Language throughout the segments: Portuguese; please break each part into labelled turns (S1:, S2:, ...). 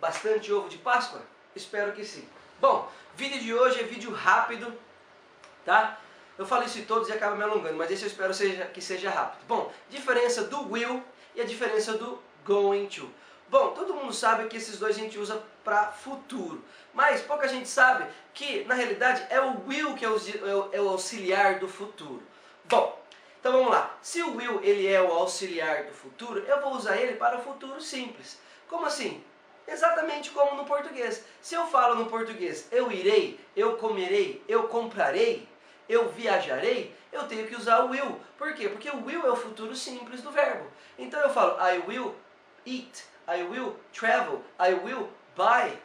S1: bastante ovo de Páscoa? Espero que sim. Bom, vídeo de hoje é vídeo rápido, tá? Eu falo isso em todos e acaba me alongando, mas esse eu espero seja, que seja rápido. Bom, diferença do will e a diferença do going to. Bom, todo mundo sabe que esses dois a gente usa para futuro, mas pouca gente sabe que na realidade é o will que é o, é o auxiliar do futuro. Bom, então vamos lá. Se o will ele é o auxiliar do futuro, eu vou usar ele para o futuro simples. Como assim? Exatamente como no português. Se eu falo no português, eu irei, eu comerei, eu comprarei, eu viajarei, eu tenho que usar o will. Por quê? Porque o will é o futuro simples do verbo. Então eu falo I will eat, I will travel, I will buy.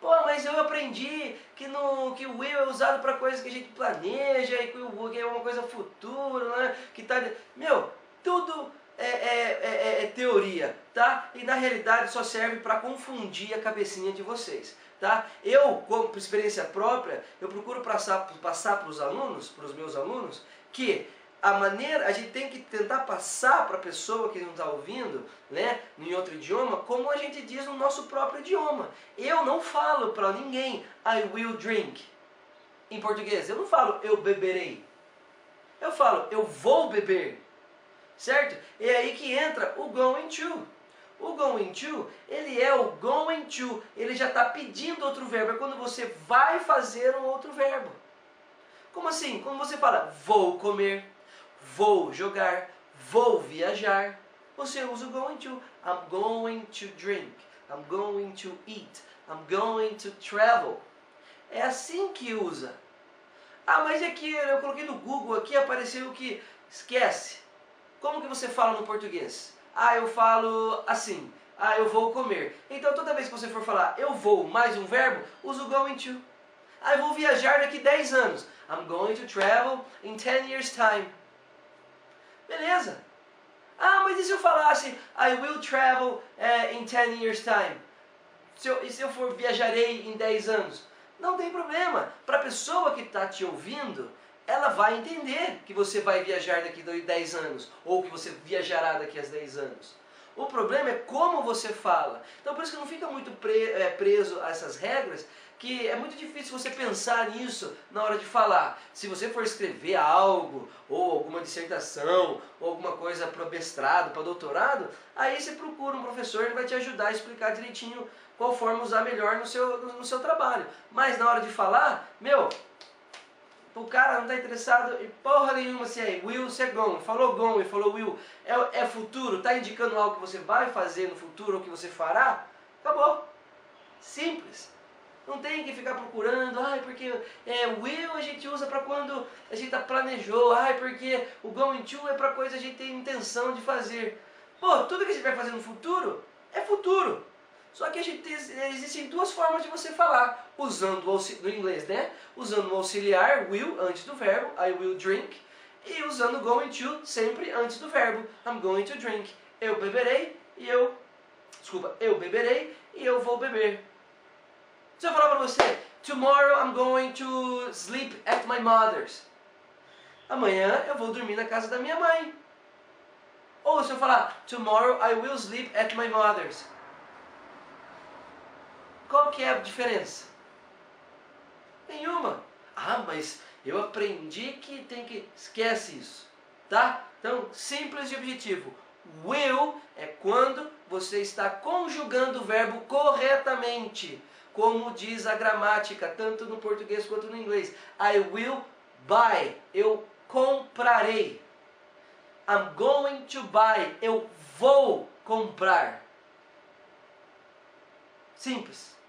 S1: Pô, mas eu aprendi que, no, que o will é usado para coisas que a gente planeja e que, o, que é uma coisa futura, né? Que tá, meu, tudo é, é, é, é, teoria, tá? E na realidade só serve para confundir a cabecinha de vocês, tá? Eu, como experiência própria, eu procuro passar passar para os alunos, para os meus alunos, que a maneira, a gente tem que tentar passar para a pessoa que não está ouvindo, né, em outro idioma, como a gente diz no nosso próprio idioma. Eu não falo para ninguém, I will drink. Em português, eu não falo, eu beberei. Eu falo, eu vou beber. Certo? É aí que entra o going to. O going to, ele é o going to. Ele já está pedindo outro verbo. É quando você vai fazer um outro verbo. Como assim? Quando você fala, vou comer vou jogar, vou viajar. Você usa o going to. I'm going to drink. I'm going to eat. I'm going to travel. É assim que usa. Ah, mas aqui eu coloquei no Google aqui apareceu que esquece. Como que você fala no português? Ah, eu falo assim. Ah, eu vou comer. Então toda vez que você for falar eu vou mais um verbo, usa o going to. Ah, eu vou viajar daqui 10 anos. I'm going to travel in 10 years time. Beleza. Ah, mas e se eu falasse I will travel uh, in 10 years time? Se eu, e se eu for viajarei em 10 anos? Não tem problema. Para a pessoa que está te ouvindo, ela vai entender que você vai viajar daqui a 10 anos, ou que você viajará daqui a 10 anos. O problema é como você fala. Então por isso que não fica muito é, preso a essas regras, que é muito difícil você pensar nisso na hora de falar. Se você for escrever algo, ou alguma dissertação, ou alguma coisa para mestrado, para doutorado, aí você procura um professor, ele vai te ajudar a explicar direitinho qual forma usar melhor no seu, no seu trabalho. Mas na hora de falar, meu, o cara não está interessado em porra nenhuma se é will, se é gone. Falou gone, falou will. É, é futuro, está indicando algo que você vai fazer no futuro ou que você fará? Acabou. Simples. Não tem que ficar procurando, ai, porque é, will a gente usa para quando a gente tá planejou, ai, porque o going to é para coisa a gente tem intenção de fazer. Pô, tudo que a gente vai fazer no futuro é futuro. Só que a gente tem, existem duas formas de você falar, usando o inglês, né? Usando o auxiliar will antes do verbo, I will drink, e usando going to sempre antes do verbo, I'm going to drink. Eu beberei e eu, desculpa, eu beberei e eu vou beber. Se eu falar para você, tomorrow I'm going to sleep at my mother's. Amanhã eu vou dormir na casa da minha mãe. Ou se eu falar, tomorrow I will sleep at my mother's. Qual que é a diferença? Nenhuma. Ah, mas eu aprendi que tem que... Esquece isso. Tá? Então, simples e objetivo. Will é quando você está conjugando o verbo corretamente como diz a gramática, tanto no português quanto no inglês. I will buy, eu comprarei. I'm going to buy, eu vou comprar. Simples.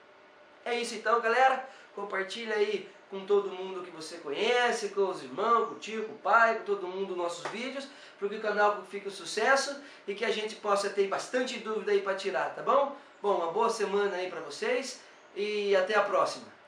S1: É isso então, galera. Compartilha aí com todo mundo que você conhece, com os irmãos, com o tio, com o pai, com todo mundo nossos vídeos, para que o canal fique um sucesso e que a gente possa ter bastante dúvida aí para tirar, tá bom? Bom, uma boa semana aí para vocês e até a próxima.